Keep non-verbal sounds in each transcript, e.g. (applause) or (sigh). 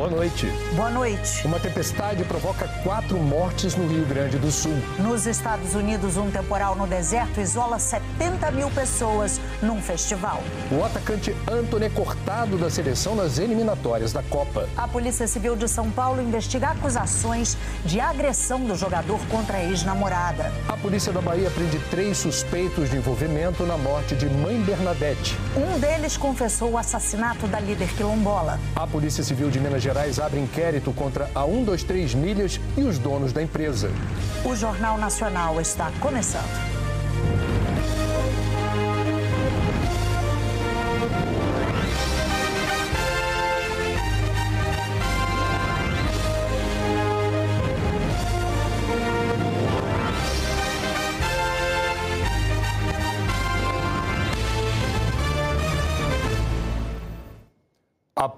boa noite. Boa noite. Uma tempestade provoca quatro mortes no Rio Grande do Sul. Nos Estados Unidos, um temporal no deserto isola 70 mil pessoas num festival. O atacante Antony é cortado da seleção nas eliminatórias da Copa. A Polícia Civil de São Paulo investiga acusações de agressão do jogador contra a ex-namorada. A polícia da Bahia prende três suspeitos de envolvimento na morte de mãe Bernadette. Um deles confessou o assassinato da líder quilombola. A Polícia Civil de Minas Gerais abre inquérito contra a 123 Milhas e os donos da empresa. O Jornal Nacional está começando.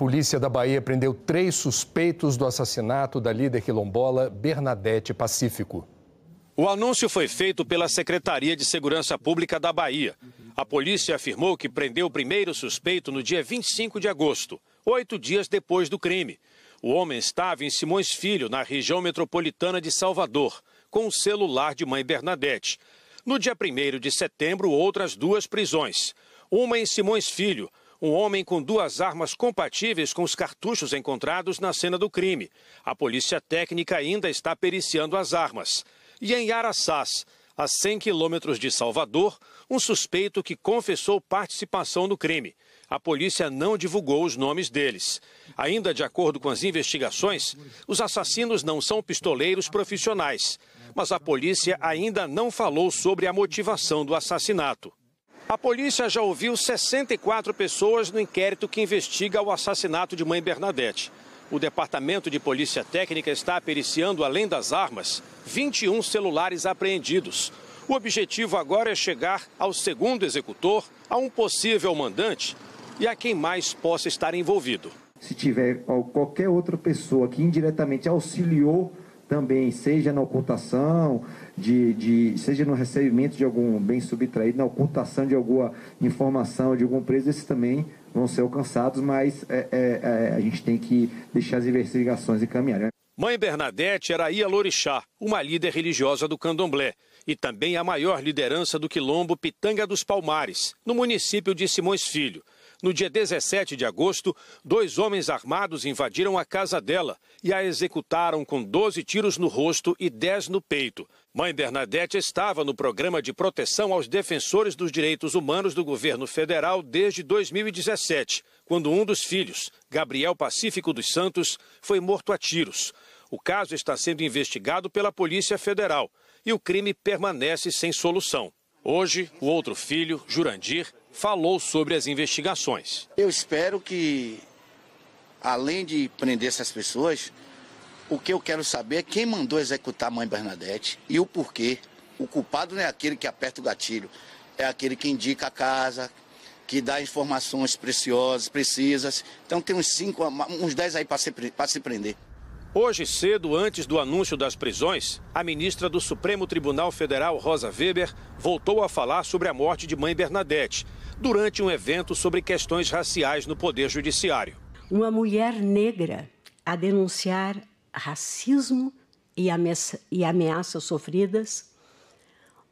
Polícia da Bahia prendeu três suspeitos do assassinato da líder quilombola Bernadette Pacífico. O anúncio foi feito pela Secretaria de Segurança Pública da Bahia. A polícia afirmou que prendeu o primeiro suspeito no dia 25 de agosto, oito dias depois do crime. O homem estava em Simões Filho, na região metropolitana de Salvador, com o celular de mãe Bernadette. No dia 1 de setembro, outras duas prisões. Uma em Simões Filho, um homem com duas armas compatíveis com os cartuchos encontrados na cena do crime. A polícia técnica ainda está periciando as armas. E em Araçás, a 100 quilômetros de Salvador, um suspeito que confessou participação no crime. A polícia não divulgou os nomes deles. Ainda de acordo com as investigações, os assassinos não são pistoleiros profissionais. Mas a polícia ainda não falou sobre a motivação do assassinato. A polícia já ouviu 64 pessoas no inquérito que investiga o assassinato de mãe Bernadette. O Departamento de Polícia Técnica está periciando, além das armas, 21 celulares apreendidos. O objetivo agora é chegar ao segundo executor, a um possível mandante e a quem mais possa estar envolvido. Se tiver qualquer outra pessoa que indiretamente auxiliou também, seja na ocultação, de, de, seja no recebimento de algum bem subtraído, na ocultação de alguma informação de algum preso, esses também vão ser alcançados, mas é, é, é, a gente tem que deixar as investigações encaminharem. Né? Mãe Bernadette era Ia Lorixá, uma líder religiosa do candomblé, e também a maior liderança do quilombo Pitanga dos Palmares, no município de Simões Filho. No dia 17 de agosto, dois homens armados invadiram a casa dela e a executaram com 12 tiros no rosto e 10 no peito. Mãe Bernadette estava no programa de proteção aos defensores dos direitos humanos do governo federal desde 2017, quando um dos filhos, Gabriel Pacífico dos Santos, foi morto a tiros. O caso está sendo investigado pela Polícia Federal e o crime permanece sem solução. Hoje, o outro filho, Jurandir, falou sobre as investigações. Eu espero que, além de prender essas pessoas, o que eu quero saber é quem mandou executar a mãe Bernadette e o porquê. O culpado não é aquele que aperta o gatilho, é aquele que indica a casa, que dá informações preciosas, precisas. Então tem uns cinco, uns dez aí para se, se prender. Hoje cedo, antes do anúncio das prisões, a ministra do Supremo Tribunal Federal, Rosa Weber, voltou a falar sobre a morte de mãe Bernadette, durante um evento sobre questões raciais no Poder Judiciário. Uma mulher negra a denunciar racismo e, ameaça, e ameaças sofridas,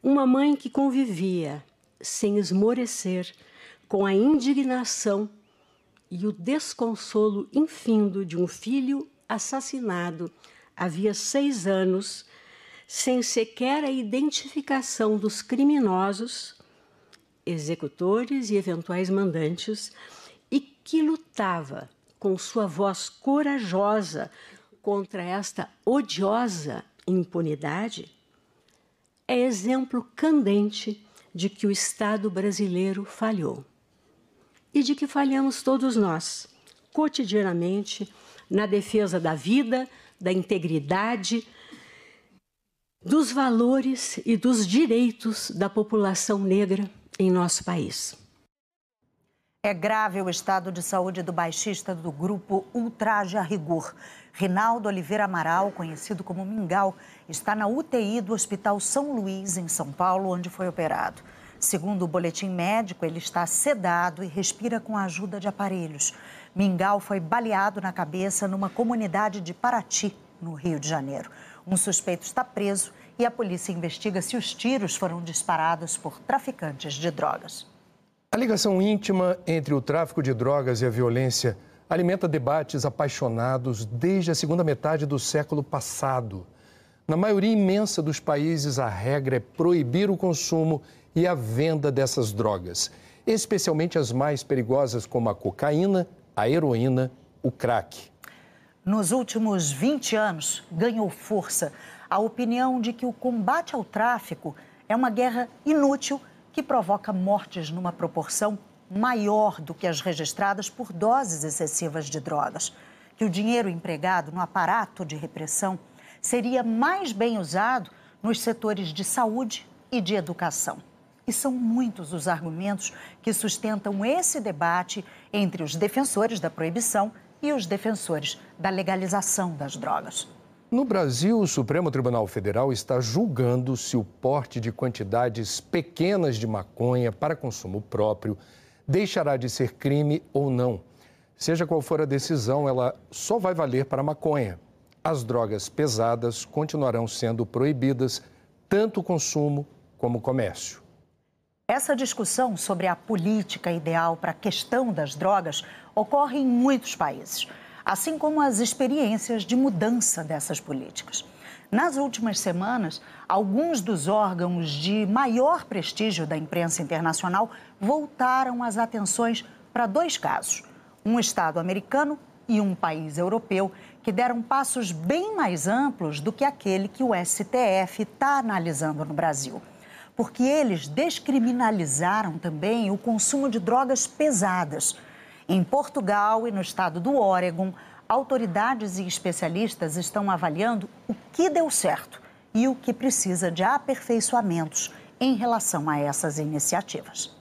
uma mãe que convivia sem esmorecer com a indignação e o desconsolo infindo de um filho assassinado havia seis anos, sem sequer a identificação dos criminosos, executores e eventuais mandantes, e que lutava com sua voz corajosa contra esta odiosa impunidade, é exemplo candente de que o Estado brasileiro falhou e de que falhamos todos nós, cotidianamente na defesa da vida, da integridade, dos valores e dos direitos da população negra em nosso país. É grave o estado de saúde do baixista do grupo Ultraje a Rigor. Rinaldo Oliveira Amaral, conhecido como Mingau, está na UTI do Hospital São Luís, em São Paulo, onde foi operado. Segundo o boletim médico, ele está sedado e respira com a ajuda de aparelhos. Mingau foi baleado na cabeça numa comunidade de Paraty, no Rio de Janeiro. Um suspeito está preso e a polícia investiga se os tiros foram disparados por traficantes de drogas. A ligação íntima entre o tráfico de drogas e a violência alimenta debates apaixonados desde a segunda metade do século passado. Na maioria imensa dos países, a regra é proibir o consumo e a venda dessas drogas, especialmente as mais perigosas, como a cocaína, a heroína, o crack. Nos últimos 20 anos, ganhou força a opinião de que o combate ao tráfico é uma guerra inútil que provoca mortes numa proporção maior do que as registradas por doses excessivas de drogas, que o dinheiro empregado no aparato de repressão seria mais bem usado nos setores de saúde e de educação. E são muitos os argumentos que sustentam esse debate entre os defensores da proibição e os defensores da legalização das drogas. No Brasil, o Supremo Tribunal Federal está julgando se o porte de quantidades pequenas de maconha para consumo próprio deixará de ser crime ou não. Seja qual for a decisão, ela só vai valer para a maconha. As drogas pesadas continuarão sendo proibidas, tanto o consumo como o comércio. Essa discussão sobre a política ideal para a questão das drogas ocorre em muitos países, assim como as experiências de mudança dessas políticas. Nas últimas semanas, alguns dos órgãos de maior prestígio da imprensa internacional voltaram as atenções para dois casos: um Estado americano e um país europeu, que deram passos bem mais amplos do que aquele que o STF está analisando no Brasil. Porque eles descriminalizaram também o consumo de drogas pesadas. Em Portugal e no estado do Oregon, autoridades e especialistas estão avaliando o que deu certo e o que precisa de aperfeiçoamentos em relação a essas iniciativas.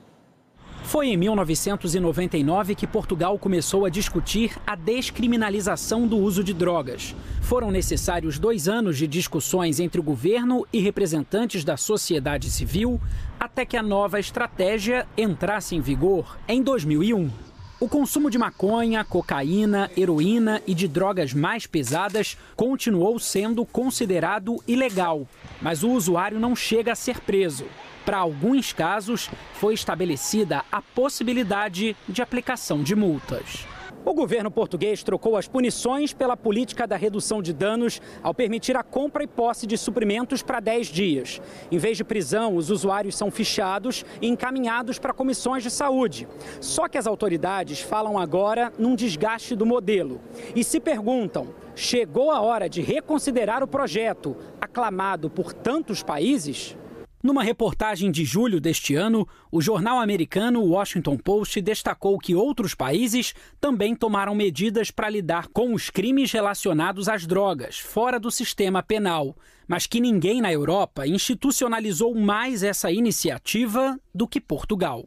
Foi em 1999 que Portugal começou a discutir a descriminalização do uso de drogas. Foram necessários dois anos de discussões entre o governo e representantes da sociedade civil até que a nova estratégia entrasse em vigor em 2001. O consumo de maconha, cocaína, heroína e de drogas mais pesadas continuou sendo considerado ilegal, mas o usuário não chega a ser preso. Para alguns casos, foi estabelecida a possibilidade de aplicação de multas. O governo português trocou as punições pela política da redução de danos ao permitir a compra e posse de suprimentos para 10 dias. Em vez de prisão, os usuários são fichados e encaminhados para comissões de saúde. Só que as autoridades falam agora num desgaste do modelo e se perguntam: chegou a hora de reconsiderar o projeto, aclamado por tantos países? Numa reportagem de julho deste ano, o jornal americano Washington Post destacou que outros países também tomaram medidas para lidar com os crimes relacionados às drogas, fora do sistema penal, mas que ninguém na Europa institucionalizou mais essa iniciativa do que Portugal.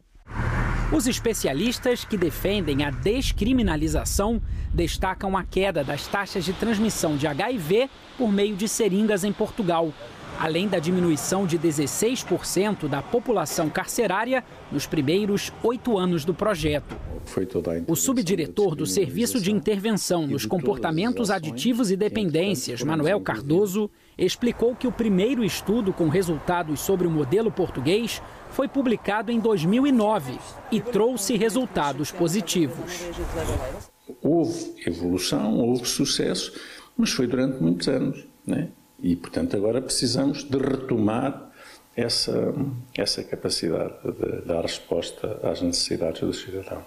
Os especialistas que defendem a descriminalização destacam a queda das taxas de transmissão de HIV por meio de seringas em Portugal além da diminuição de 16% da população carcerária nos primeiros oito anos do projeto. O subdiretor do Serviço de Intervenção nos Comportamentos Aditivos e Dependências, Manuel Cardoso, explicou que o primeiro estudo com resultados sobre o modelo português foi publicado em 2009 e trouxe resultados positivos. Houve evolução, houve sucesso, mas foi durante muitos anos. Né? E, portanto, agora precisamos de retomar essa, essa capacidade de dar resposta às necessidades dos cidadãos.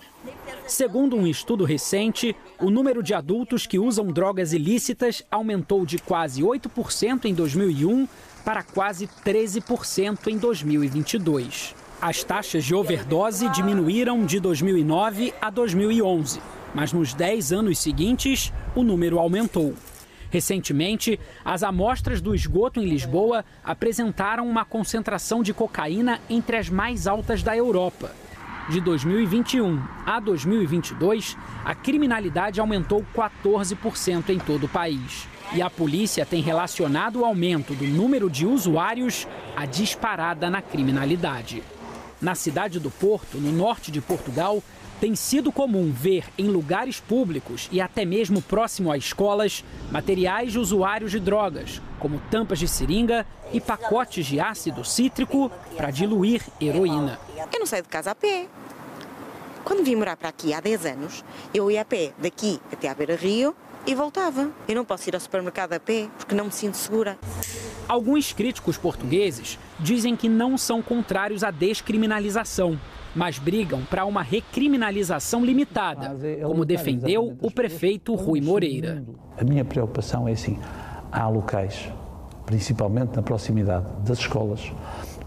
Segundo um estudo recente, o número de adultos que usam drogas ilícitas aumentou de quase 8% em 2001 para quase 13% em 2022. As taxas de overdose diminuíram de 2009 a 2011, mas nos 10 anos seguintes, o número aumentou. Recentemente, as amostras do esgoto em Lisboa apresentaram uma concentração de cocaína entre as mais altas da Europa. De 2021 a 2022, a criminalidade aumentou 14% em todo o país. E a polícia tem relacionado o aumento do número de usuários à disparada na criminalidade. Na cidade do Porto, no norte de Portugal, tem sido comum ver em lugares públicos e até mesmo próximo a escolas materiais de usuários de drogas, como tampas de seringa e pacotes de ácido cítrico para diluir heroína. Eu não saio de casa a pé. Quando vim morar para aqui há 10 anos, eu ia a pé daqui até à Beira Rio e voltava. Eu não posso ir ao supermercado a pé porque não me sinto segura. Alguns críticos portugueses dizem que não são contrários à descriminalização, mas brigam para uma recriminalização limitada, como defendeu o prefeito Rui Moreira. A minha preocupação é assim: há locais, principalmente na proximidade das escolas,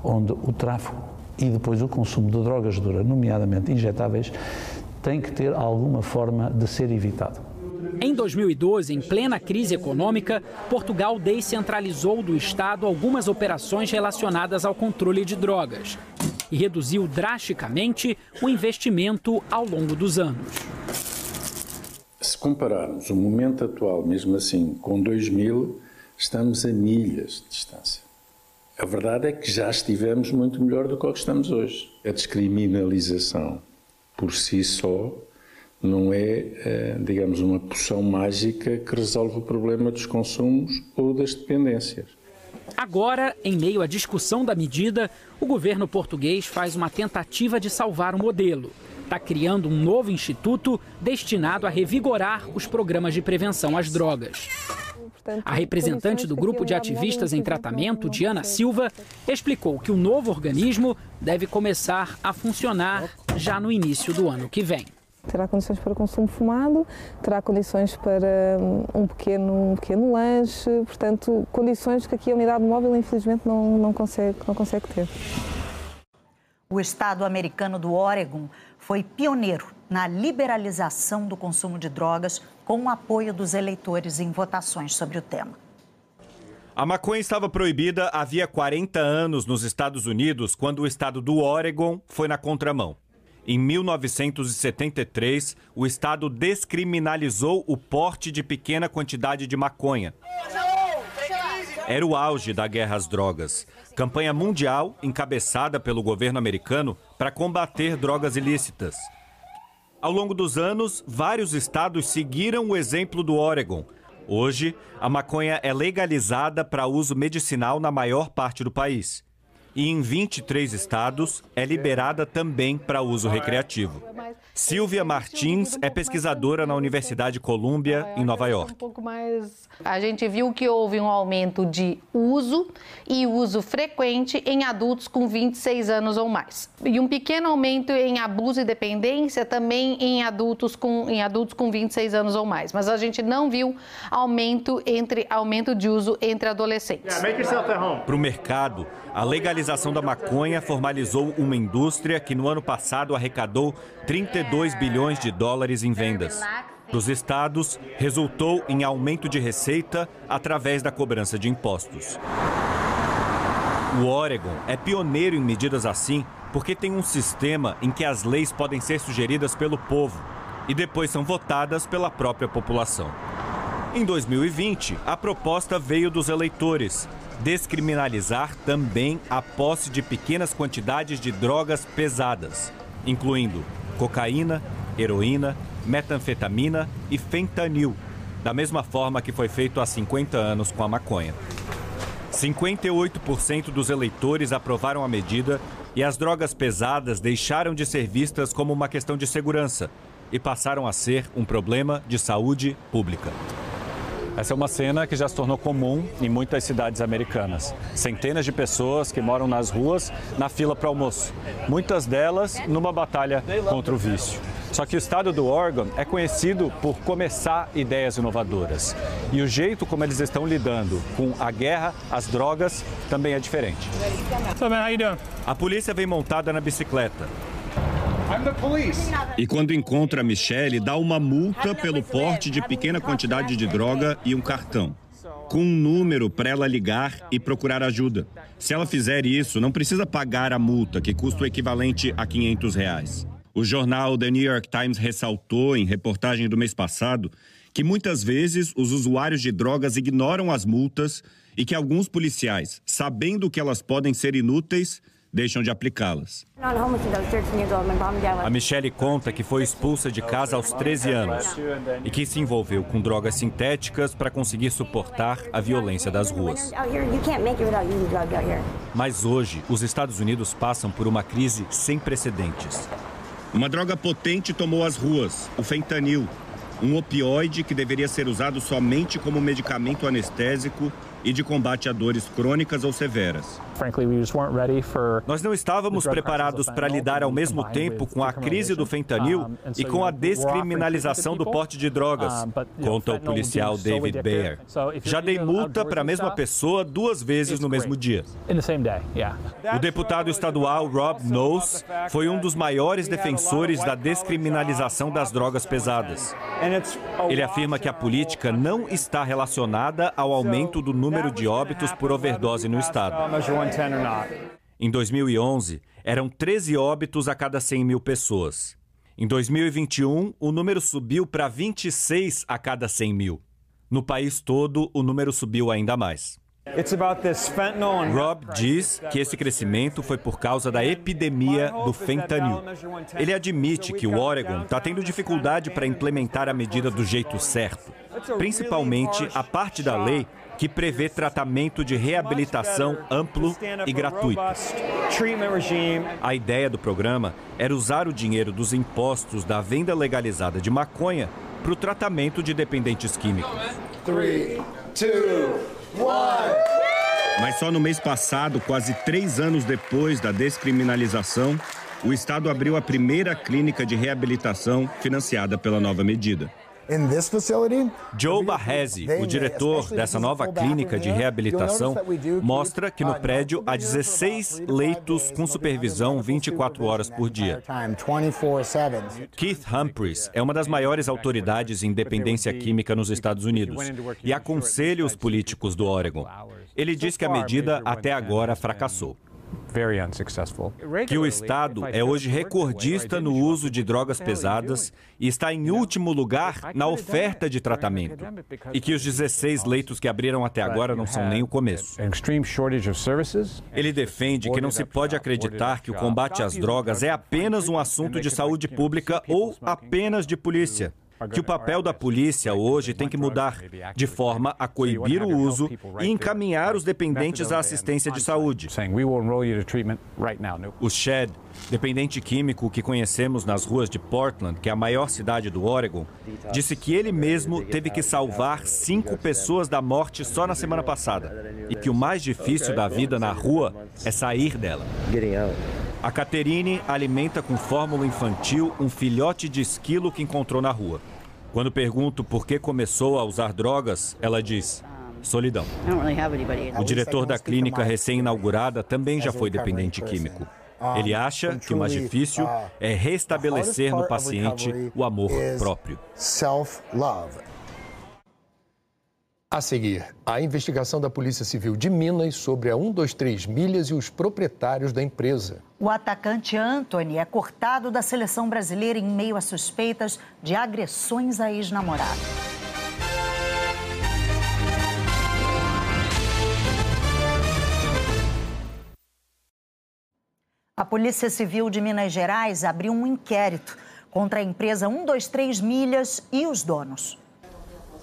onde o tráfico e depois o consumo de drogas duras, nomeadamente injetáveis, tem que ter alguma forma de ser evitado. Em 2012, em plena crise econômica, Portugal descentralizou do Estado algumas operações relacionadas ao controle de drogas e reduziu drasticamente o investimento ao longo dos anos. Se compararmos o momento atual, mesmo assim, com 2000, estamos a milhas de distância. A verdade é que já estivemos muito melhor do que o que estamos hoje. A descriminalização por si só não é, eh, digamos, uma poção mágica que resolve o problema dos consumos ou das dependências. Agora, em meio à discussão da medida, o governo português faz uma tentativa de salvar o modelo. Está criando um novo instituto destinado a revigorar os programas de prevenção às drogas. A representante do grupo de ativistas em tratamento, Diana Silva, explicou que o novo organismo deve começar a funcionar já no início do ano que vem terá condições para consumo fumado, terá condições para hum, um pequeno, um pequeno lanche, portanto, condições que aqui a unidade móvel, infelizmente, não, não, consegue, não consegue ter. O estado americano do Oregon foi pioneiro na liberalização do consumo de drogas com o apoio dos eleitores em votações sobre o tema. A maconha estava proibida havia 40 anos nos Estados Unidos, quando o estado do Oregon foi na contramão. Em 1973, o Estado descriminalizou o porte de pequena quantidade de maconha. Era o auge da guerra às drogas. Campanha mundial encabeçada pelo governo americano para combater drogas ilícitas. Ao longo dos anos, vários estados seguiram o exemplo do Oregon. Hoje, a maconha é legalizada para uso medicinal na maior parte do país e em 23 estados é liberada também para uso recreativo. Silvia Martins é pesquisadora na Universidade Columbia, em Nova York. A gente viu que houve um aumento de uso e uso frequente em adultos com 26 anos ou mais. E um pequeno aumento em abuso e dependência também em adultos com, em adultos com 26 anos ou mais. Mas a gente não viu aumento, entre, aumento de uso entre adolescentes. Para o mercado, a legalização da maconha formalizou uma indústria que no ano passado arrecadou 32 bilhões de dólares em vendas. Dos estados, resultou em aumento de receita através da cobrança de impostos. O Oregon é pioneiro em medidas assim porque tem um sistema em que as leis podem ser sugeridas pelo povo e depois são votadas pela própria população. Em 2020, a proposta veio dos eleitores descriminalizar também a posse de pequenas quantidades de drogas pesadas, incluindo cocaína, heroína, metanfetamina e fentanil, da mesma forma que foi feito há 50 anos com a maconha. 58% dos eleitores aprovaram a medida e as drogas pesadas deixaram de ser vistas como uma questão de segurança e passaram a ser um problema de saúde pública. Essa é uma cena que já se tornou comum em muitas cidades americanas. Centenas de pessoas que moram nas ruas na fila para almoço. Muitas delas numa batalha contra o vício. Só que o estado do Oregon é conhecido por começar ideias inovadoras. E o jeito como eles estão lidando com a guerra às drogas também é diferente. A polícia vem montada na bicicleta. E quando encontra a Michelle, dá uma multa pelo porte de pequena quantidade de droga e um cartão. Com um número para ela ligar e procurar ajuda. Se ela fizer isso, não precisa pagar a multa, que custa o equivalente a 500 reais. O jornal The New York Times ressaltou, em reportagem do mês passado, que muitas vezes os usuários de drogas ignoram as multas e que alguns policiais, sabendo que elas podem ser inúteis, deixam de aplicá-las. A Michelle conta que foi expulsa de casa aos 13 anos e que se envolveu com drogas sintéticas para conseguir suportar a violência das ruas. Mas hoje, os Estados Unidos passam por uma crise sem precedentes. Uma droga potente tomou as ruas, o fentanil, um opioide que deveria ser usado somente como medicamento anestésico e de combate a dores crônicas ou severas. Nós não estávamos preparados para lidar ao mesmo tempo com a crise do fentanil e com a descriminalização do porte de drogas, conta o policial David Bayer. Já dei multa para a mesma pessoa duas vezes no mesmo dia. O deputado estadual Rob Knowles foi um dos maiores defensores da descriminalização das drogas pesadas. Ele afirma que a política não está relacionada ao aumento do número de óbitos por overdose no estado. Em 2011, eram 13 óbitos a cada 100 mil pessoas. Em 2021, o número subiu para 26 a cada 100 mil. No país todo, o número subiu ainda mais. Rob diz que esse crescimento foi por causa da epidemia do fentanil. Ele admite que o Oregon está tendo dificuldade para implementar a medida do jeito certo, principalmente a parte da lei que prevê tratamento de reabilitação amplo e gratuito. A ideia do programa era usar o dinheiro dos impostos da venda legalizada de maconha para o tratamento de dependentes químicos. Mas só no mês passado, quase três anos depois da descriminalização, o Estado abriu a primeira clínica de reabilitação financiada pela nova medida. Joe Barresi, o diretor dessa nova clínica de reabilitação, mostra que no prédio há 16 leitos com supervisão 24 horas por dia. Keith Humphreys é uma das maiores autoridades em dependência química nos Estados Unidos e aconselha os políticos do Oregon. Ele diz que a medida até agora fracassou que o Estado é hoje recordista no uso de drogas pesadas e está em último lugar na oferta de tratamento, e que os 16 leitos que abriram até agora não são nem o começo. Ele defende que não se pode acreditar que o combate às drogas é apenas um assunto de saúde pública ou apenas de polícia que o papel da polícia hoje tem que mudar, de forma a coibir o uso e encaminhar os dependentes à assistência de saúde. O Shed, dependente químico que conhecemos nas ruas de Portland, que é a maior cidade do Oregon, disse que ele mesmo teve que salvar cinco pessoas da morte só na semana passada. E que o mais difícil da vida na rua é sair dela. A Caterine alimenta com fórmula infantil um filhote de esquilo que encontrou na rua. Quando pergunto por que começou a usar drogas, ela diz: solidão. O diretor da clínica recém-inaugurada também já foi dependente químico. Ele acha que o mais difícil é restabelecer no paciente o amor próprio. A seguir, a investigação da Polícia Civil de Minas sobre a 123 Milhas e os proprietários da empresa. O atacante Anthony é cortado da seleção brasileira em meio a suspeitas de agressões a ex-namorado. A Polícia Civil de Minas Gerais abriu um inquérito contra a empresa 123 Milhas e os donos.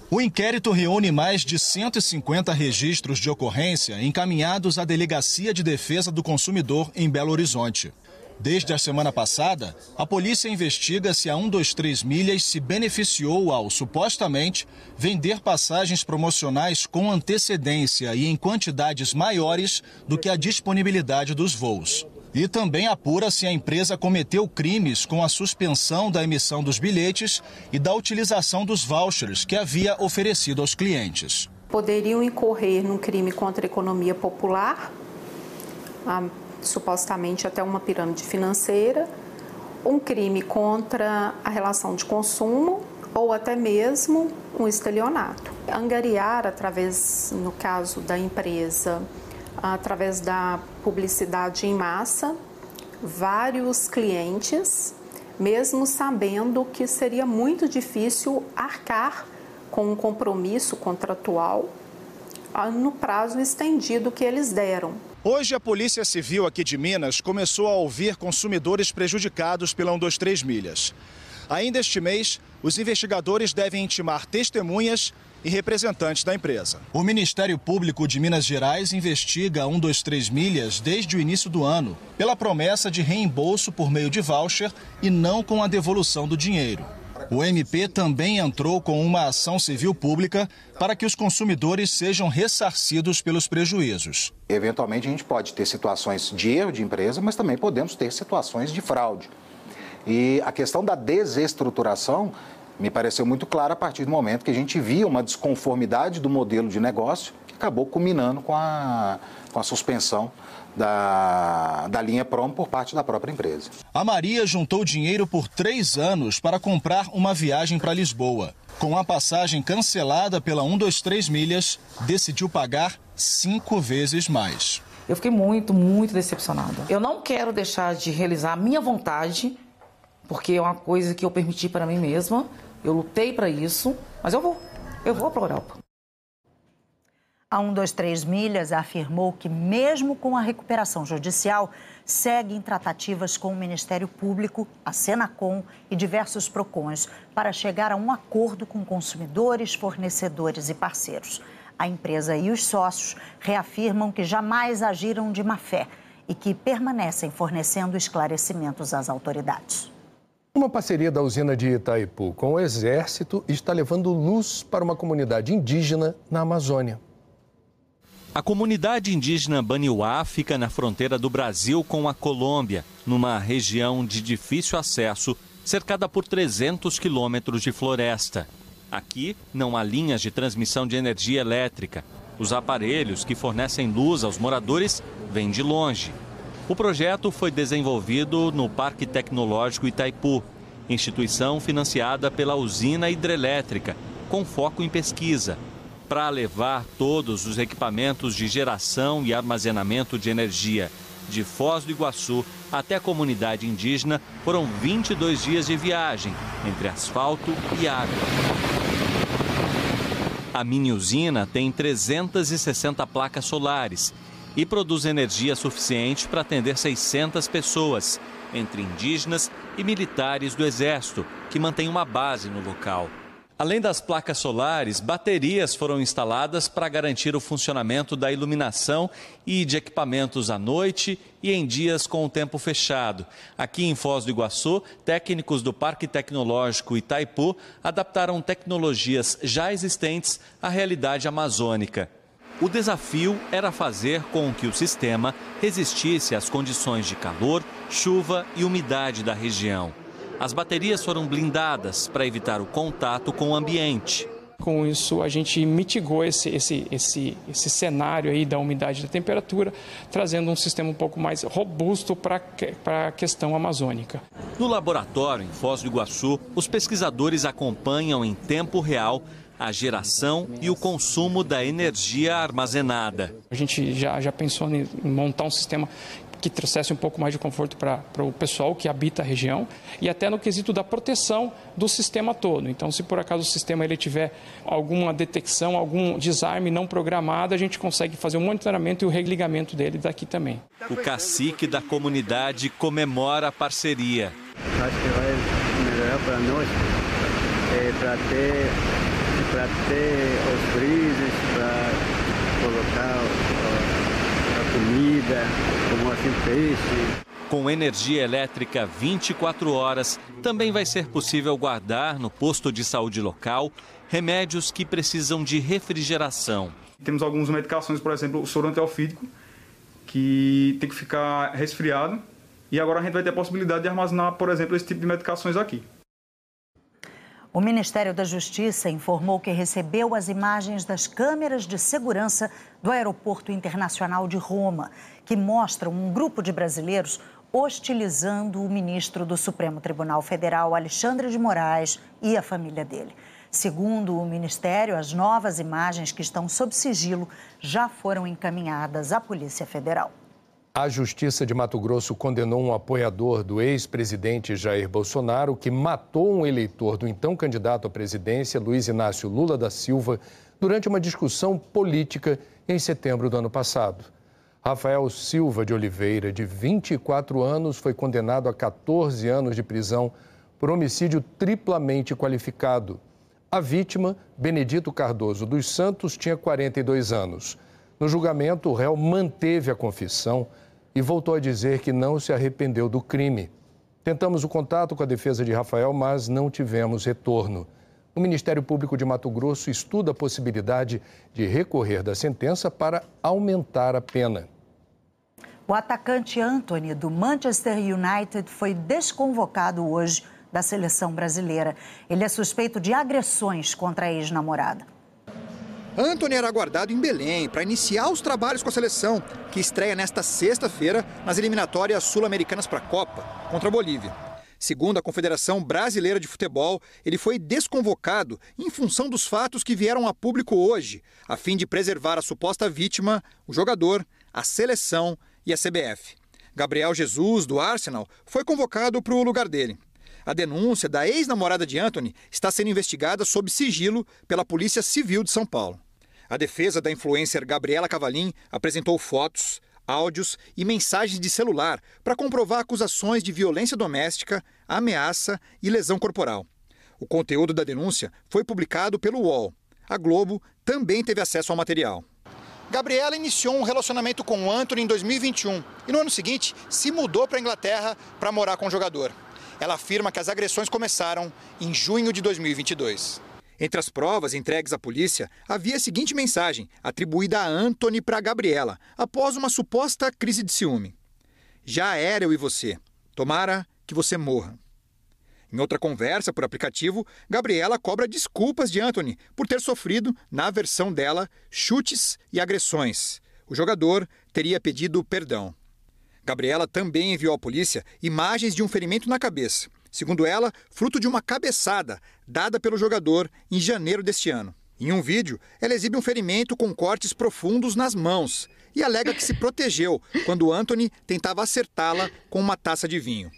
O inquérito reúne mais de 150 registros de ocorrência encaminhados à Delegacia de Defesa do Consumidor em Belo Horizonte. Desde a semana passada, a polícia investiga se a 123 Milhas se beneficiou ao, supostamente, vender passagens promocionais com antecedência e em quantidades maiores do que a disponibilidade dos voos. E também apura se a empresa cometeu crimes com a suspensão da emissão dos bilhetes e da utilização dos vouchers que havia oferecido aos clientes. Poderiam incorrer num crime contra a economia popular, supostamente até uma pirâmide financeira, um crime contra a relação de consumo ou até mesmo um estelionato. Angariar através, no caso da empresa, através da publicidade em massa, vários clientes, mesmo sabendo que seria muito difícil arcar com um compromisso contratual no prazo estendido que eles deram. Hoje, a Polícia Civil aqui de Minas começou a ouvir consumidores prejudicados pela 123 milhas. Ainda este mês, os investigadores devem intimar testemunhas e representantes da empresa. O Ministério Público de Minas Gerais investiga a 123 milhas desde o início do ano, pela promessa de reembolso por meio de voucher e não com a devolução do dinheiro. O MP também entrou com uma ação civil pública para que os consumidores sejam ressarcidos pelos prejuízos. Eventualmente, a gente pode ter situações de erro de empresa, mas também podemos ter situações de fraude. E a questão da desestruturação me pareceu muito clara a partir do momento que a gente via uma desconformidade do modelo de negócio que acabou culminando com a, com a suspensão da, da linha Prom por parte da própria empresa. A Maria juntou dinheiro por três anos para comprar uma viagem para Lisboa. Com a passagem cancelada pela 123 milhas, decidiu pagar cinco vezes mais. Eu fiquei muito, muito decepcionada. Eu não quero deixar de realizar a minha vontade, porque é uma coisa que eu permiti para mim mesma. Eu lutei para isso, mas eu vou. Eu vou para a Europa. A 123 Milhas afirmou que, mesmo com a recuperação judicial, segue em tratativas com o Ministério Público, a Senacom e diversos PROCONs para chegar a um acordo com consumidores, fornecedores e parceiros. A empresa e os sócios reafirmam que jamais agiram de má fé e que permanecem fornecendo esclarecimentos às autoridades. Uma parceria da usina de Itaipu com o Exército está levando luz para uma comunidade indígena na Amazônia. A comunidade indígena Baniuá fica na fronteira do Brasil com a Colômbia, numa região de difícil acesso, cercada por 300 quilômetros de floresta. Aqui não há linhas de transmissão de energia elétrica. Os aparelhos que fornecem luz aos moradores vêm de longe. O projeto foi desenvolvido no Parque Tecnológico Itaipu, instituição financiada pela usina hidrelétrica, com foco em pesquisa para levar todos os equipamentos de geração e armazenamento de energia de Foz do Iguaçu até a comunidade indígena foram 22 dias de viagem entre asfalto e água. A mini usina tem 360 placas solares e produz energia suficiente para atender 600 pessoas, entre indígenas e militares do Exército, que mantém uma base no local. Além das placas solares, baterias foram instaladas para garantir o funcionamento da iluminação e de equipamentos à noite e em dias com o tempo fechado. Aqui em Foz do Iguaçu, técnicos do Parque Tecnológico Itaipu adaptaram tecnologias já existentes à realidade amazônica. O desafio era fazer com que o sistema resistisse às condições de calor, chuva e umidade da região. As baterias foram blindadas para evitar o contato com o ambiente. Com isso, a gente mitigou esse, esse, esse, esse cenário aí da umidade e da temperatura, trazendo um sistema um pouco mais robusto para a questão amazônica. No laboratório, em Foz do Iguaçu, os pesquisadores acompanham em tempo real a geração e o consumo da energia armazenada. A gente já, já pensou em montar um sistema que trouxesse um pouco mais de conforto para o pessoal que habita a região e até no quesito da proteção do sistema todo. Então, se por acaso o sistema ele tiver alguma detecção, algum desarme não programado, a gente consegue fazer o monitoramento e o religamento dele daqui também. O cacique da comunidade comemora a parceria. Acho que vai melhorar para nós, é, para ter, ter os freezers, para colocar a comida, como assim peixe. Com energia elétrica 24 horas, também vai ser possível guardar no posto de saúde local remédios que precisam de refrigeração. Temos algumas medicações, por exemplo, o soro antialfídico, que tem que ficar resfriado. E agora a gente vai ter a possibilidade de armazenar, por exemplo, esse tipo de medicações aqui. O Ministério da Justiça informou que recebeu as imagens das câmeras de segurança do Aeroporto Internacional de Roma, que mostram um grupo de brasileiros hostilizando o ministro do Supremo Tribunal Federal, Alexandre de Moraes, e a família dele. Segundo o Ministério, as novas imagens que estão sob sigilo já foram encaminhadas à Polícia Federal. A Justiça de Mato Grosso condenou um apoiador do ex-presidente Jair Bolsonaro que matou um eleitor do então candidato à presidência, Luiz Inácio Lula da Silva, durante uma discussão política em setembro do ano passado. Rafael Silva de Oliveira, de 24 anos, foi condenado a 14 anos de prisão por homicídio triplamente qualificado. A vítima, Benedito Cardoso dos Santos, tinha 42 anos. No julgamento, o réu manteve a confissão e voltou a dizer que não se arrependeu do crime. Tentamos o contato com a defesa de Rafael, mas não tivemos retorno. O Ministério Público de Mato Grosso estuda a possibilidade de recorrer da sentença para aumentar a pena. O atacante Anthony, do Manchester United, foi desconvocado hoje da seleção brasileira. Ele é suspeito de agressões contra a ex-namorada. Anthony era aguardado em Belém para iniciar os trabalhos com a seleção, que estreia nesta sexta-feira nas eliminatórias sul-americanas para a Copa, contra a Bolívia. Segundo a Confederação Brasileira de Futebol, ele foi desconvocado em função dos fatos que vieram a público hoje, a fim de preservar a suposta vítima, o jogador, a seleção e a CBF. Gabriel Jesus, do Arsenal, foi convocado para o lugar dele. A denúncia da ex-namorada de Anthony está sendo investigada sob sigilo pela Polícia Civil de São Paulo. A defesa da influencer Gabriela Cavalim apresentou fotos, áudios e mensagens de celular para comprovar acusações de violência doméstica, ameaça e lesão corporal. O conteúdo da denúncia foi publicado pelo UOL. A Globo também teve acesso ao material. Gabriela iniciou um relacionamento com Anthony em 2021 e no ano seguinte se mudou para a Inglaterra para morar com o jogador. Ela afirma que as agressões começaram em junho de 2022. Entre as provas entregues à polícia, havia a seguinte mensagem, atribuída a Anthony para Gabriela, após uma suposta crise de ciúme: Já era eu e você. Tomara que você morra. Em outra conversa por aplicativo, Gabriela cobra desculpas de Anthony por ter sofrido, na versão dela, chutes e agressões. O jogador teria pedido perdão. Gabriela também enviou à polícia imagens de um ferimento na cabeça segundo ela, fruto de uma cabeçada dada pelo jogador em janeiro deste ano. Em um vídeo, ela exibe um ferimento com cortes profundos nas mãos e alega que se (laughs) protegeu quando Anthony tentava acertá-la com uma taça de vinho.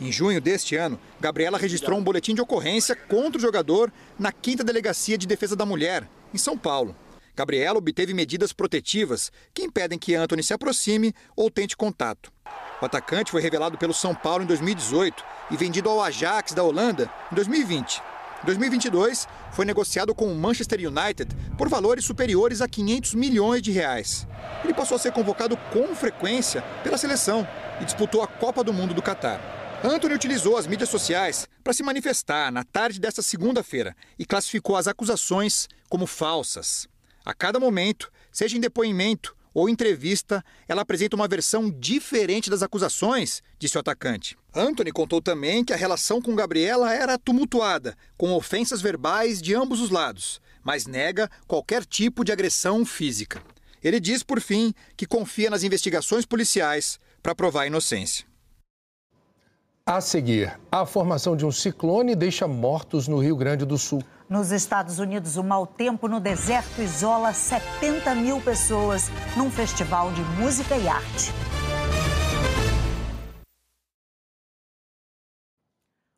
Em junho deste ano, Gabriela registrou um boletim de ocorrência contra o jogador na 5 Delegacia de Defesa da Mulher, em São Paulo. Gabriela obteve medidas protetivas que impedem que Anthony se aproxime ou tente contato. O atacante foi revelado pelo São Paulo em 2018 e vendido ao Ajax da Holanda em 2020. Em 2022, foi negociado com o Manchester United por valores superiores a 500 milhões de reais. Ele passou a ser convocado com frequência pela seleção e disputou a Copa do Mundo do Catar. Anthony utilizou as mídias sociais para se manifestar na tarde desta segunda-feira e classificou as acusações como falsas. A cada momento, seja em depoimento ou entrevista, ela apresenta uma versão diferente das acusações, disse o atacante. Anthony contou também que a relação com Gabriela era tumultuada, com ofensas verbais de ambos os lados, mas nega qualquer tipo de agressão física. Ele diz, por fim, que confia nas investigações policiais para provar a inocência. A seguir, a formação de um ciclone deixa mortos no Rio Grande do Sul. Nos Estados Unidos, o mau tempo no deserto isola 70 mil pessoas num festival de música e arte.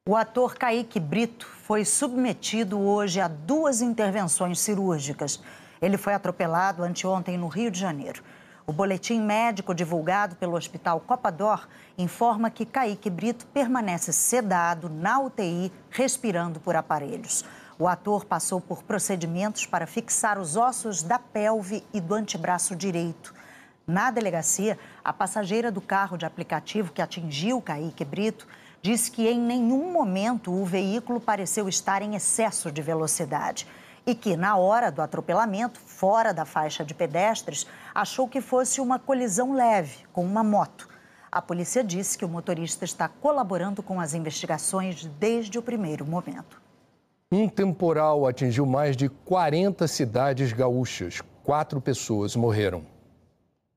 O ator Kaique Brito foi submetido hoje a duas intervenções cirúrgicas. Ele foi atropelado anteontem no Rio de Janeiro. O boletim médico divulgado pelo Hospital Copador informa que Kaique Brito permanece sedado na UTI, respirando por aparelhos. O ator passou por procedimentos para fixar os ossos da pelve e do antebraço direito. Na delegacia, a passageira do carro de aplicativo que atingiu Kaique Brito disse que em nenhum momento o veículo pareceu estar em excesso de velocidade e que, na hora do atropelamento, fora da faixa de pedestres, achou que fosse uma colisão leve com uma moto. A polícia disse que o motorista está colaborando com as investigações desde o primeiro momento. Um temporal atingiu mais de 40 cidades gaúchas. Quatro pessoas morreram.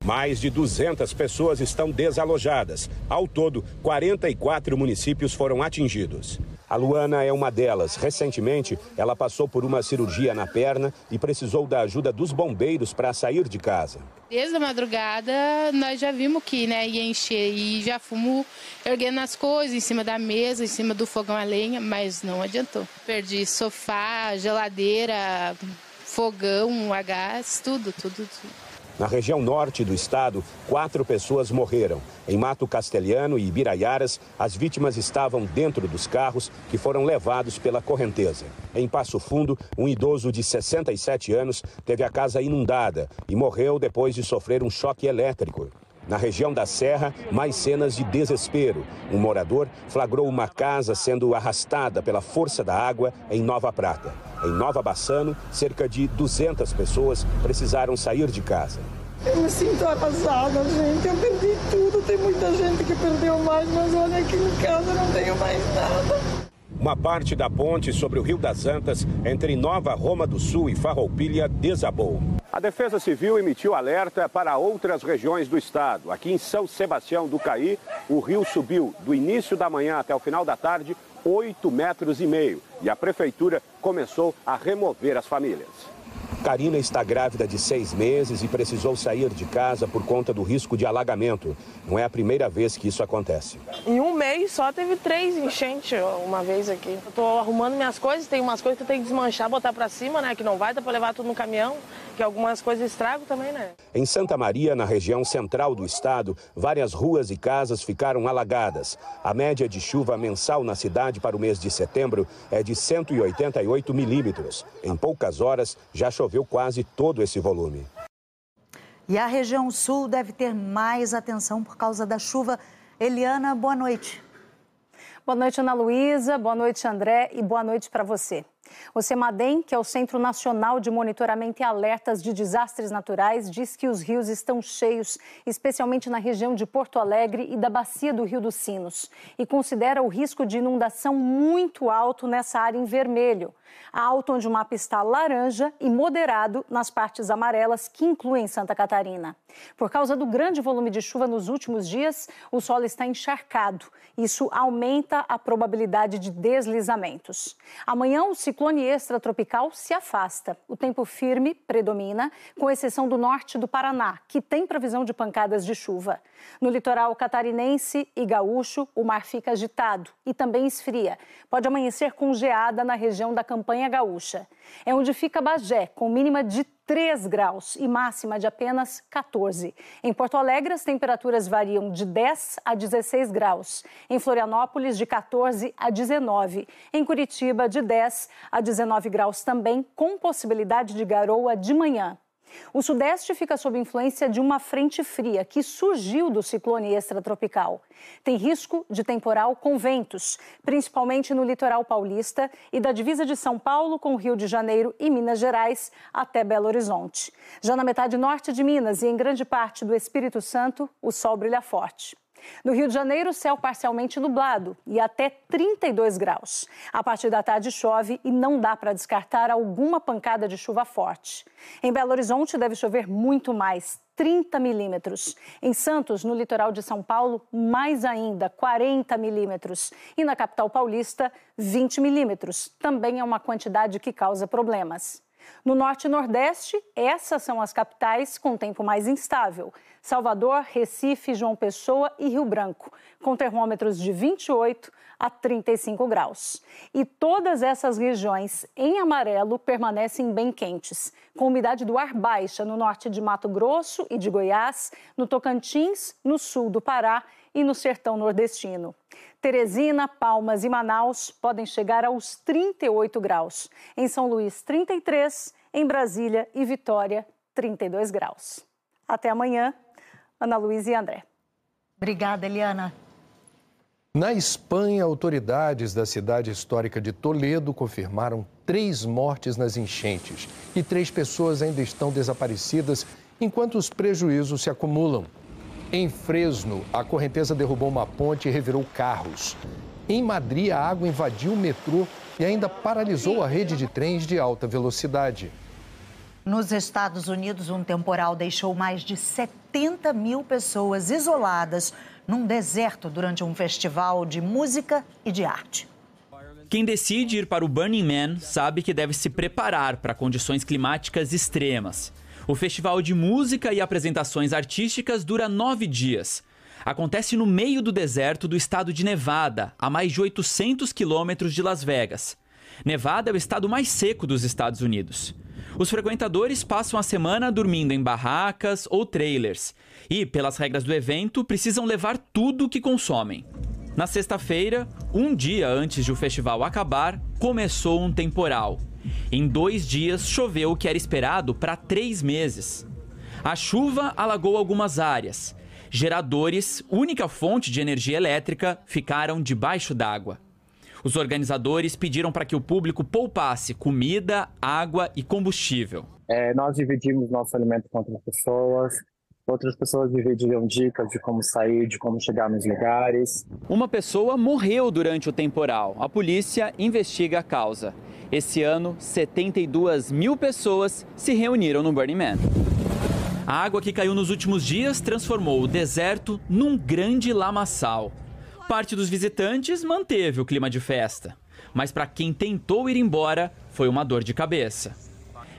Mais de 200 pessoas estão desalojadas. Ao todo, 44 municípios foram atingidos. A Luana é uma delas. Recentemente, ela passou por uma cirurgia na perna e precisou da ajuda dos bombeiros para sair de casa. Desde a madrugada, nós já vimos que né, ia encher e já fomos erguendo as coisas em cima da mesa, em cima do fogão a lenha, mas não adiantou. Perdi sofá, geladeira, fogão, a gás, tudo, tudo, tudo. Na região norte do estado, quatro pessoas morreram. Em Mato Castelhano e Ibiraiaras, as vítimas estavam dentro dos carros que foram levados pela correnteza. Em Passo Fundo, um idoso de 67 anos teve a casa inundada e morreu depois de sofrer um choque elétrico. Na região da Serra, mais cenas de desespero. Um morador flagrou uma casa sendo arrastada pela força da água em Nova Prata. Em Nova Bassano, cerca de 200 pessoas precisaram sair de casa. Eu me sinto arrasada, gente. Eu perdi tudo. Tem muita gente que perdeu mais, mas olha aqui em casa não tenho mais nada. Uma parte da ponte sobre o Rio das Antas, entre Nova Roma do Sul e Farroupilha, desabou. A Defesa Civil emitiu alerta para outras regiões do estado. Aqui em São Sebastião do Caí, o rio subiu do início da manhã até o final da tarde 8 metros e meio e a prefeitura começou a remover as famílias. Karina está grávida de seis meses e precisou sair de casa por conta do risco de alagamento. Não é a primeira vez que isso acontece. Em um mês só teve três enchentes uma vez aqui. Eu tô arrumando minhas coisas, tem umas coisas que eu tenho que desmanchar, botar para cima, né? Que não vai, dá para levar tudo no caminhão, que algumas coisas estragam também, né? Em Santa Maria, na região central do estado, várias ruas e casas ficaram alagadas. A média de chuva mensal na cidade para o mês de setembro é de 188 milímetros. Em poucas horas, já choveu choveu quase todo esse volume. E a região sul deve ter mais atenção por causa da chuva. Eliana, boa noite. Boa noite, Ana Luísa. Boa noite, André. E boa noite para você. O CEMADEM, que é o Centro Nacional de Monitoramento e Alertas de Desastres Naturais, diz que os rios estão cheios, especialmente na região de Porto Alegre e da bacia do Rio dos Sinos, e considera o risco de inundação muito alto nessa área em vermelho alto onde o mapa está laranja e moderado nas partes amarelas, que incluem Santa Catarina. Por causa do grande volume de chuva nos últimos dias, o solo está encharcado. Isso aumenta a probabilidade de deslizamentos. Amanhã, o ciclone extratropical se afasta. O tempo firme predomina, com exceção do norte do Paraná, que tem previsão de pancadas de chuva. No litoral catarinense e gaúcho, o mar fica agitado e também esfria. Pode amanhecer com geada na região da campanha gaúcha. É onde fica Bagé, com mínima de 3 graus e máxima de apenas 14. Em Porto Alegre, as temperaturas variam de 10 a 16 graus. Em Florianópolis, de 14 a 19. Em Curitiba, de 10 a 19 graus também, com possibilidade de garoa de manhã. O Sudeste fica sob influência de uma frente fria que surgiu do ciclone extratropical. Tem risco de temporal com ventos, principalmente no litoral paulista e da divisa de São Paulo com Rio de Janeiro e Minas Gerais até Belo Horizonte. Já na metade norte de Minas e em grande parte do Espírito Santo, o sol brilha forte. No Rio de Janeiro, céu parcialmente nublado e até 32 graus. A partir da tarde chove e não dá para descartar alguma pancada de chuva forte. Em Belo Horizonte deve chover muito mais, 30 milímetros. Em Santos, no litoral de São Paulo, mais ainda, 40 milímetros. E na capital paulista, 20 milímetros. Também é uma quantidade que causa problemas. No norte e nordeste, essas são as capitais com tempo mais instável. Salvador, Recife, João Pessoa e Rio Branco, com termômetros de 28 a 35 graus. E todas essas regiões em amarelo permanecem bem quentes, com umidade do ar baixa no norte de Mato Grosso e de Goiás, no Tocantins, no sul do Pará e no sertão nordestino. Teresina, Palmas e Manaus podem chegar aos 38 graus. Em São Luís, 33. Em Brasília e Vitória, 32 graus. Até amanhã. Ana Luísa e André. Obrigada, Eliana. Na Espanha, autoridades da cidade histórica de Toledo confirmaram três mortes nas enchentes e três pessoas ainda estão desaparecidas enquanto os prejuízos se acumulam. Em Fresno, a correnteza derrubou uma ponte e revirou carros. Em Madrid, a água invadiu o metrô e ainda paralisou a rede de trens de alta velocidade. Nos Estados Unidos, um temporal deixou mais de 70 mil pessoas isoladas num deserto durante um festival de música e de arte. Quem decide ir para o Burning Man sabe que deve se preparar para condições climáticas extremas. O festival de música e apresentações artísticas dura nove dias. Acontece no meio do deserto do estado de Nevada, a mais de 800 quilômetros de Las Vegas. Nevada é o estado mais seco dos Estados Unidos. Os frequentadores passam a semana dormindo em barracas ou trailers e, pelas regras do evento, precisam levar tudo o que consomem. Na sexta-feira, um dia antes de o festival acabar, começou um temporal. Em dois dias, choveu o que era esperado para três meses. A chuva alagou algumas áreas. Geradores, única fonte de energia elétrica, ficaram debaixo d'água. Os organizadores pediram para que o público poupasse comida, água e combustível. É, nós dividimos nosso alimento com outras pessoas, outras pessoas dividiram dicas de como sair, de como chegar nos lugares. Uma pessoa morreu durante o temporal. A polícia investiga a causa. Esse ano, 72 mil pessoas se reuniram no Burning Man. A água que caiu nos últimos dias transformou o deserto num grande lamaçal. Parte dos visitantes manteve o clima de festa, mas para quem tentou ir embora foi uma dor de cabeça.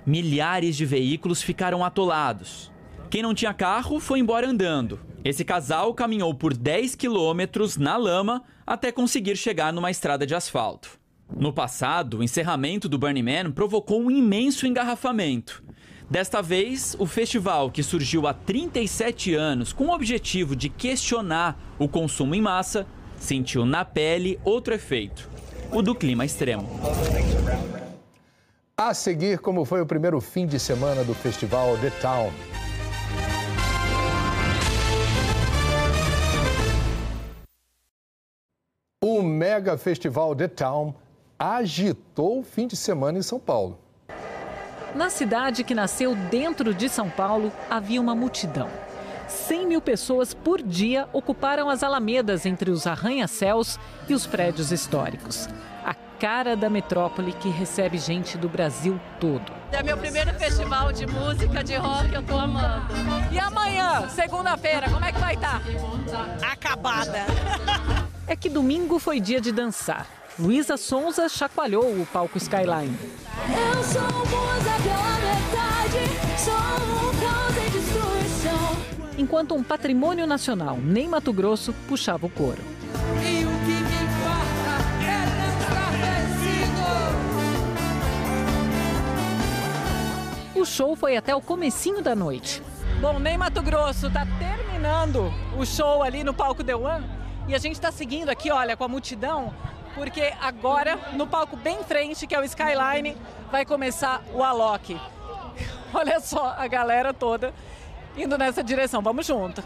Milhares de veículos ficaram atolados. Quem não tinha carro foi embora andando. Esse casal caminhou por 10 quilômetros na lama até conseguir chegar numa estrada de asfalto. No passado, o encerramento do Burning Man provocou um imenso engarrafamento. Desta vez, o festival, que surgiu há 37 anos com o objetivo de questionar o consumo em massa, sentiu na pele outro efeito: o do clima extremo. A seguir, como foi o primeiro fim de semana do festival The Town. O mega festival The Town agitou o fim de semana em São Paulo. Na cidade que nasceu dentro de São Paulo, havia uma multidão. 100 mil pessoas por dia ocuparam as alamedas entre os arranha-céus e os prédios históricos. A cara da metrópole que recebe gente do Brasil todo. É meu primeiro festival de música, de rock, eu tô amando. E amanhã, segunda-feira, como é que vai estar? Tá? Acabada. (laughs) É que domingo foi dia de dançar. Luísa Sonza chacoalhou o palco Skyline. Eu sou musa pela metade, sou um caos em destruição. Enquanto um patrimônio nacional, nem Mato Grosso, puxava o coro. E o que me importa é O show foi até o comecinho da noite. Bom, nem Mato Grosso está terminando o show ali no palco The One. E a gente está seguindo aqui, olha, com a multidão porque agora, no palco bem frente, que é o Skyline, vai começar o Alok. (laughs) Olha só a galera toda indo nessa direção. Vamos junto.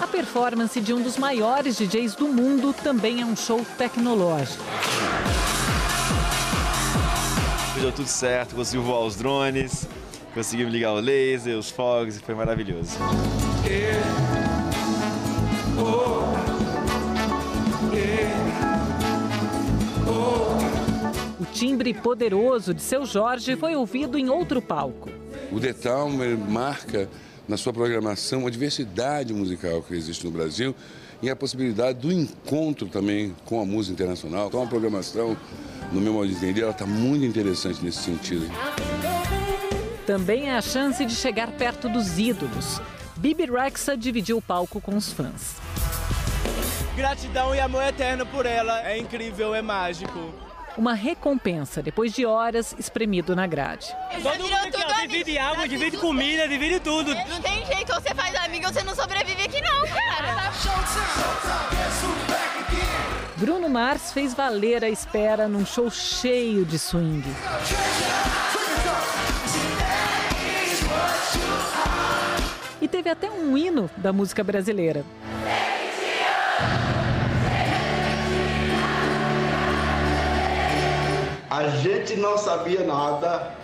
A performance de um dos maiores DJs do mundo também é um show tecnológico. Deu tudo certo, consegui voar os drones, conseguimos ligar o laser, os fogos e foi maravilhoso. O timbre poderoso de seu Jorge foi ouvido em outro palco. O The Town marca na sua programação a diversidade musical que existe no Brasil e a possibilidade do encontro também com a música internacional. Então a programação, no meu modo de entender, ela está muito interessante nesse sentido. Também é a chance de chegar perto dos ídolos. Bibi Rexa dividiu o palco com os fãs. Gratidão e amor eterno por ela. É incrível, é mágico. Uma recompensa depois de horas espremido na grade. Todo mundo aqui, ó, divide água, divide comida, divide tudo. Não tem jeito, ou você faz amigo ou você não sobrevive aqui não, cara. Bruno Mars fez valer a espera num show cheio de swing. E teve até um hino da música brasileira. A gente não sabia nada.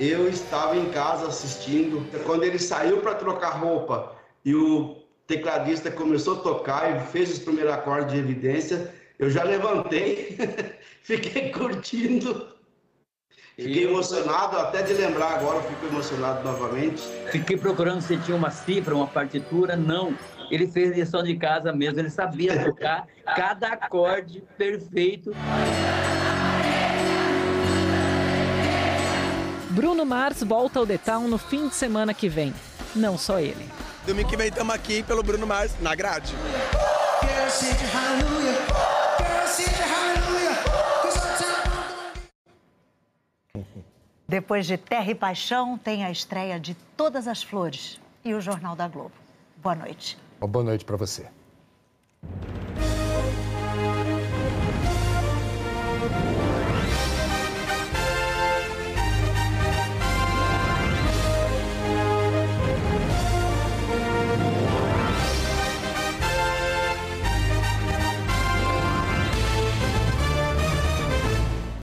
Eu estava em casa assistindo. Quando ele saiu para trocar roupa e o tecladista começou a tocar e fez os primeiros acordes de evidência, eu já levantei, (laughs) fiquei curtindo Fiquei emocionado, até de lembrar agora, fico emocionado novamente. Fiquei procurando se tinha uma cifra, uma partitura, não. Ele fez lição de casa mesmo, ele sabia tocar cada acorde perfeito. Bruno Mars volta ao The Town no fim de semana que vem. Não só ele. Domingo que vem estamos aqui pelo Bruno Mars na grade. Depois de Terra e Paixão, tem a estreia de Todas as Flores e o Jornal da Globo. Boa noite. Boa noite para você.